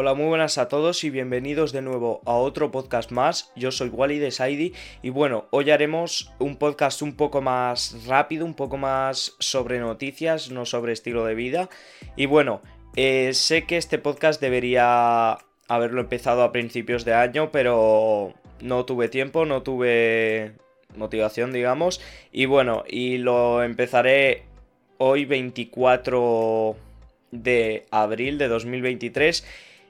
Hola, muy buenas a todos y bienvenidos de nuevo a otro podcast más. Yo soy Wally de Saidi y bueno, hoy haremos un podcast un poco más rápido, un poco más sobre noticias, no sobre estilo de vida. Y bueno, eh, sé que este podcast debería haberlo empezado a principios de año, pero no tuve tiempo, no tuve motivación, digamos. Y bueno, y lo empezaré hoy 24 de abril de 2023.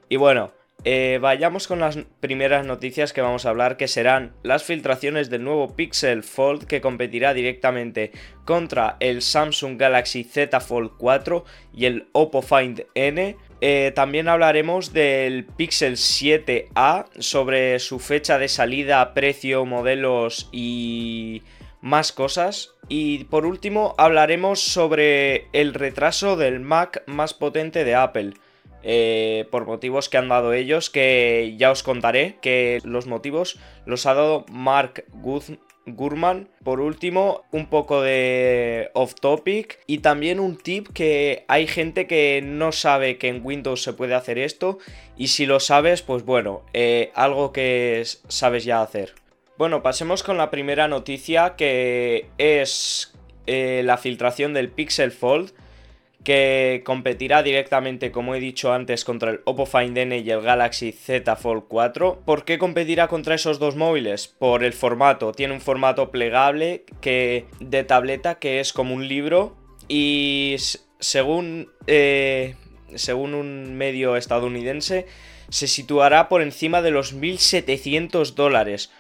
Y bueno, eh, vayamos con las primeras noticias que vamos a hablar, que serán las filtraciones del nuevo Pixel Fold que competirá directamente contra el Samsung Galaxy Z Fold 4 y el Oppo Find N. Eh, también hablaremos del Pixel 7A sobre su fecha de salida, precio, modelos y más cosas. Y por último hablaremos sobre el retraso del Mac más potente de Apple. Eh, por motivos que han dado ellos, que ya os contaré, que los motivos los ha dado Mark Gurman. Por último, un poco de off topic y también un tip que hay gente que no sabe que en Windows se puede hacer esto y si lo sabes, pues bueno, eh, algo que sabes ya hacer. Bueno, pasemos con la primera noticia que es eh, la filtración del Pixel Fold que competirá directamente, como he dicho antes, contra el Oppo Find N y el Galaxy Z Fold 4. ¿Por qué competirá contra esos dos móviles? Por el formato. Tiene un formato plegable que, de tableta que es como un libro y según, eh, según un medio estadounidense se situará por encima de los 1.700 dólares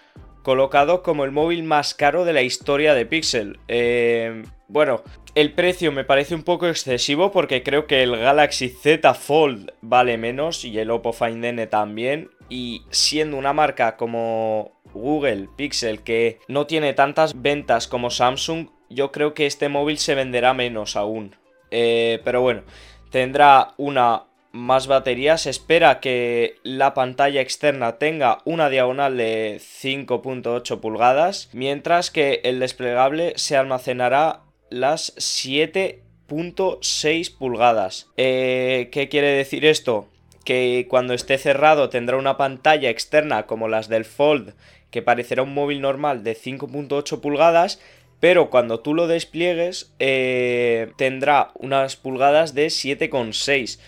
colocado como el móvil más caro de la historia de Pixel. Eh, bueno, el precio me parece un poco excesivo porque creo que el Galaxy Z Fold vale menos y el Oppo Find N también. Y siendo una marca como Google Pixel que no tiene tantas ventas como Samsung, yo creo que este móvil se venderá menos aún. Eh, pero bueno, tendrá una más batería. Se espera que la pantalla externa tenga una diagonal de 5.8 pulgadas, mientras que el desplegable se almacenará las 7.6 pulgadas. Eh, ¿Qué quiere decir esto? Que cuando esté cerrado tendrá una pantalla externa como las del Fold, que parecerá un móvil normal de 5.8 pulgadas, pero cuando tú lo despliegues eh, tendrá unas pulgadas de 7,6,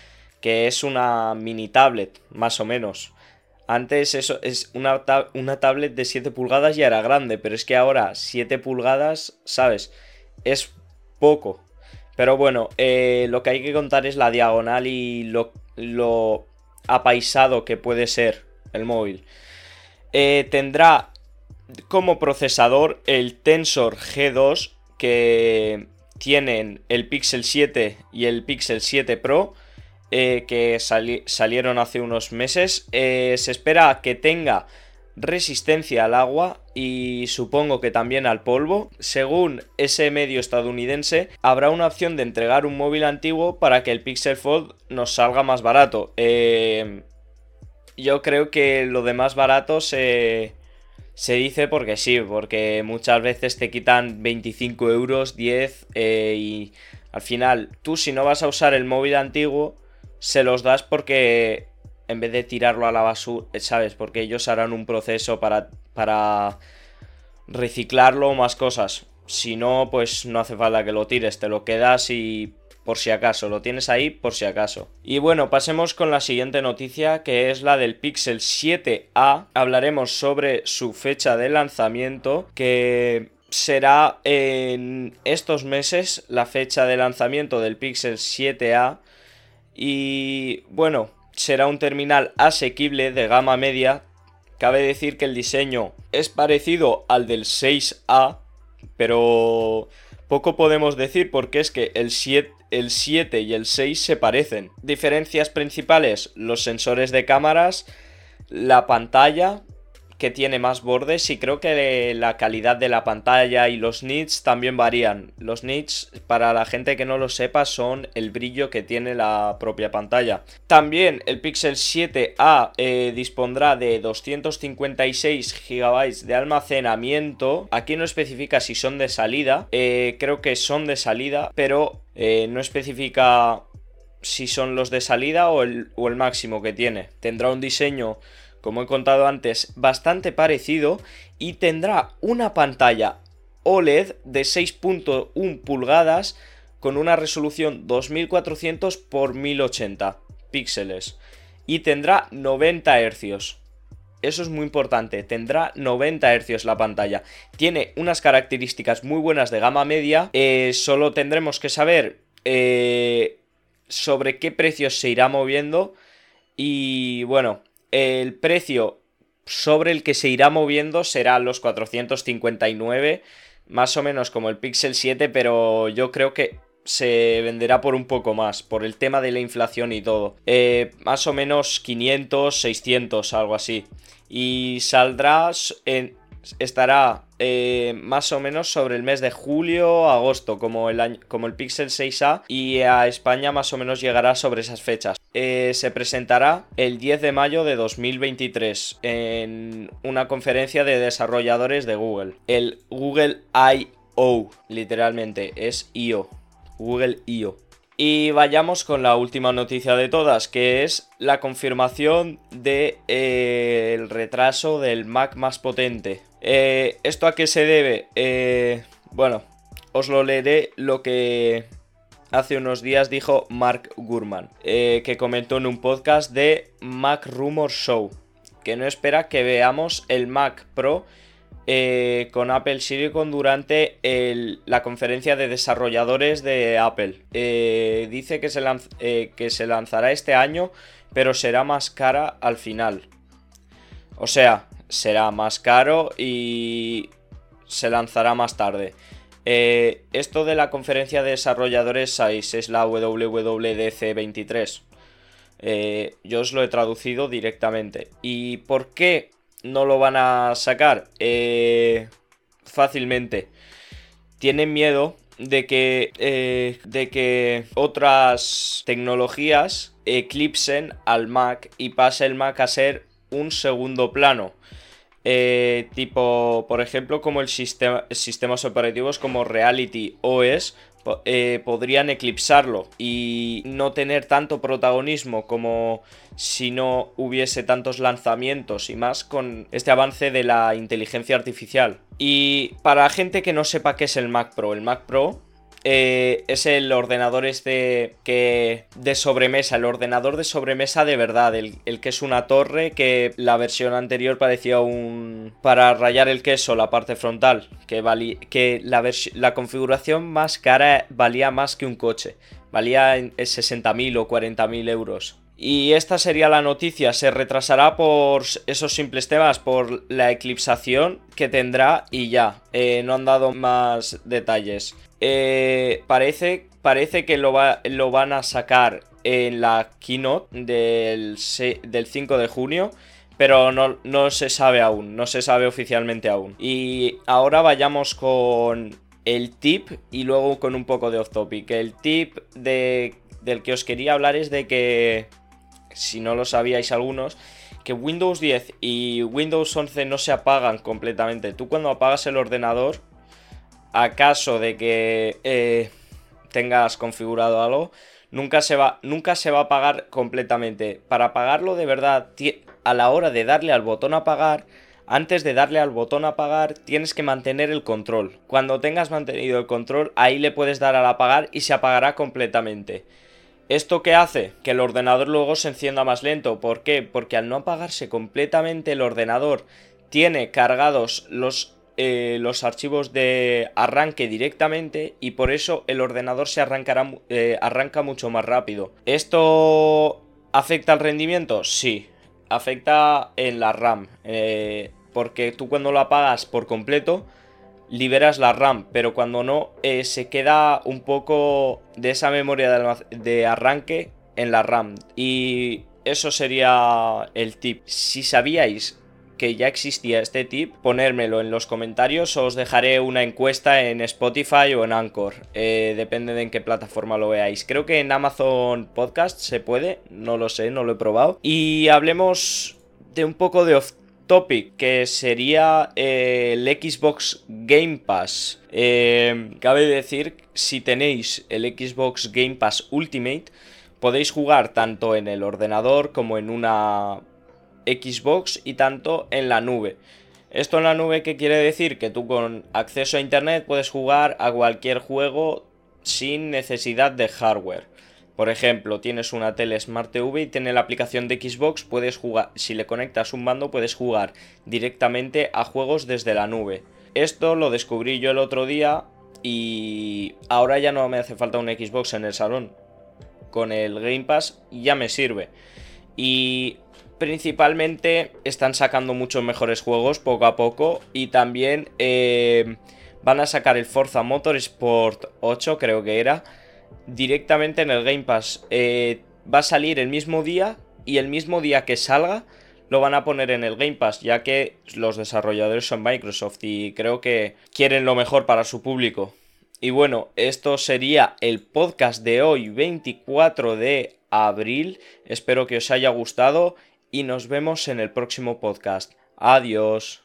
que es una mini tablet, más o menos. Antes eso es una, una tablet de 7 pulgadas ya era grande, pero es que ahora 7 pulgadas, ¿sabes? es poco. Pero bueno, eh, lo que hay que contar es la diagonal y lo, apaisado que puede ser el móvil. Eh, tendrá como procesador el Tensor G2 que tienen el Pixel 7 y el Pixel 7 Pro. Eh, que salieron hace unos meses. se espera que tenga resistencia al agua y supongo que también al polvo. Según ese medio estadounidense, habrá una opción de entregar un móvil antiguo para que el Pixel Fold nos salga más barato. Eh, yo creo que lo de más barato se, se dice porque sí, porque muchas veces te quitan 25 euros, 10 eh, y al final tú si no vas a usar el móvil antiguo, se los das porque en vez de tirarlo a la basura, ¿sabes? Porque ellos harán un proceso para, para reciclarlo o más cosas. Si no, pues no hace falta que lo tires, te lo quedas y por si acaso, lo tienes ahí por si acaso. Y bueno, pasemos con la siguiente noticia que es la del Pixel 7A. Hablaremos sobre su fecha de lanzamiento que será en estos meses la fecha de lanzamiento del Pixel 7A. Y bueno, será un terminal asequible de gama media. Cabe decir que el diseño es parecido al del 6A, pero poco podemos decir porque es que el 7, el 7 y el 6 se parecen. Diferencias principales, los sensores de cámaras, la pantalla, que tiene más bordes y creo que la calidad de la pantalla y los nits también varían. Los nits, para la gente que no lo sepa, son el brillo que tiene la propia pantalla. También el Pixel 7A eh, dispondrá de 256 GB de almacenamiento. Aquí no especifica si son de salida, eh, creo que son de salida, pero eh, no especifica si son los de salida o el, o el máximo que tiene. Tendrá un diseño, como he contado antes, bastante parecido y tendrá una pantalla OLED de 6.1 pulgadas con una resolución 2400 x 1080 píxeles y tendrá 90 Hz. Eso es muy importante, tendrá 90 Hz la pantalla. Tiene unas características muy buenas de gama media, eh, solo tendremos que saber eh, sobre qué precios se irá moviendo y bueno, el precio sobre el que se irá moviendo será los 459, más o menos como el Pixel 7, pero yo creo que se venderá por un poco más, por el tema de la inflación y todo. Eh, más o menos 500, 600, algo así. Y saldrá en, estará eh, más o menos sobre el mes de julio, agosto, como el, como el Pixel 6A, y a España más o menos llegará sobre esas fechas. Eh, se presentará el 10 de mayo de 2023 en una conferencia de desarrolladores de Google. El Google I.O. literalmente es I.O. Google I.O. Y vayamos con la última noticia de todas, que es la confirmación del de, eh, retraso del Mac más potente. Eh, ¿Esto a qué se debe? Eh, bueno, os lo leeré lo que hace unos días dijo Mark Gurman, que comentó en un podcast de Mac Rumor Show, que no espera que veamos el Mac Pro eh, con Apple Silicon durante la conferencia de desarrolladores de Apple. Eh, dice que se, eh, que se lanzará este año, pero será más cara al final. O sea, será más caro y se lanzará más tarde. esto de la conferencia de desarrolladores 6 es la WWDC 23. yo os lo he traducido directamente. ¿Y por qué no lo van a sacar eh, fácilmente. Tienen miedo de que, eh, de que otras tecnologías eclipsen al Mac y pase el Mac a ser un segundo plano. Eh, tipo, por ejemplo, como el sistema, sistemas operativos como Reality OS eh, podrían eclipsarlo y no tener tanto protagonismo como si no hubiese tantos lanzamientos y más con este avance de la inteligencia artificial. Y para gente que no sepa qué es el Mac Pro, el Mac Pro eh, es el ordenador este que de sobremesa, el ordenador de sobremesa de verdad, el, que es una torre que la versión anterior parecía un... para rayar el queso, la parte frontal, que, que la, la configuración más cara valía más que un coche, valía 60.000 o 40.000 euros. Y esta sería la noticia, se retrasará por esos simples temas, por la eclipsación que tendrá y ya, eh, no han dado más detalles. Eh, parece, parece que lo, lo, van a sacar en la keynote del, del 5 de junio. Pero no, no, se sabe aún, no se sabe oficialmente aún. Y ahora vayamos con el tip y luego con un poco de off topic. El tip de, del que os quería hablar es de que, si no lo sabíais algunos, que Windows 10 y Windows 11 no se apagan completamente. Tú cuando apagas el ordenador acaso de que eh, tengas configurado algo, nunca se, va, nunca se va a apagar completamente. Para apagarlo de verdad, a la hora de darle al botón apagar, antes de darle al botón apagar, tienes que mantener el control. Cuando tengas mantenido el control, ahí le puedes dar al apagar y se apagará completamente. ¿Esto qué hace? Que el ordenador luego se encienda más lento. ¿Por qué? Porque al no apagarse completamente el ordenador tiene cargados los eh, los archivos de arranque directamente y por eso el ordenador se arrancará, eh, arranca mucho más rápido. ¿Esto afecta al rendimiento? Sí, afecta en la RAM. Eh, porque tú cuando lo apagas por completo liberas la RAM, pero cuando no se queda un poco de esa memoria de, de arranque en la RAM. Y eso sería el tip. Si sabíais que ya existía este tip, ponérmelo en los comentarios os dejaré una encuesta en Spotify o en Anchor. Eh, depende de en qué plataforma lo veáis. Creo que en Amazon Podcast se puede, no lo sé, no lo he probado. Y hablemos de un poco de off topic, que sería eh, el Xbox Game Pass. Eh, cabe decir, si tenéis el Xbox Game Pass Ultimate, Podéis jugar tanto en el ordenador como en una Xbox y tanto en la nube. Esto en la nube, ¿qué quiere decir? Que tú con acceso a internet puedes jugar a cualquier juego sin necesidad de hardware. Por ejemplo, tienes una tele Smart TV y tiene la aplicación de Xbox, puedes jugar, si le conectas un mando, puedes jugar directamente a juegos desde la nube. Esto lo descubrí yo el otro día y ahora ya no me hace falta un Xbox en el salón. Con el Game Pass ya me sirve. Y principalmente están sacando muchos mejores juegos poco a poco y también eh, van a sacar el Forza Motorsport 8 creo que era directamente en el Game Pass. Eh, va a salir el mismo día y el mismo día que salga lo van a poner en el Game Pass ya que los desarrolladores son Microsoft y creo que quieren lo mejor para su público. Y bueno esto sería el podcast de hoy 24 de abril. Espero que os haya gustado y nos vemos en el próximo podcast. Adiós.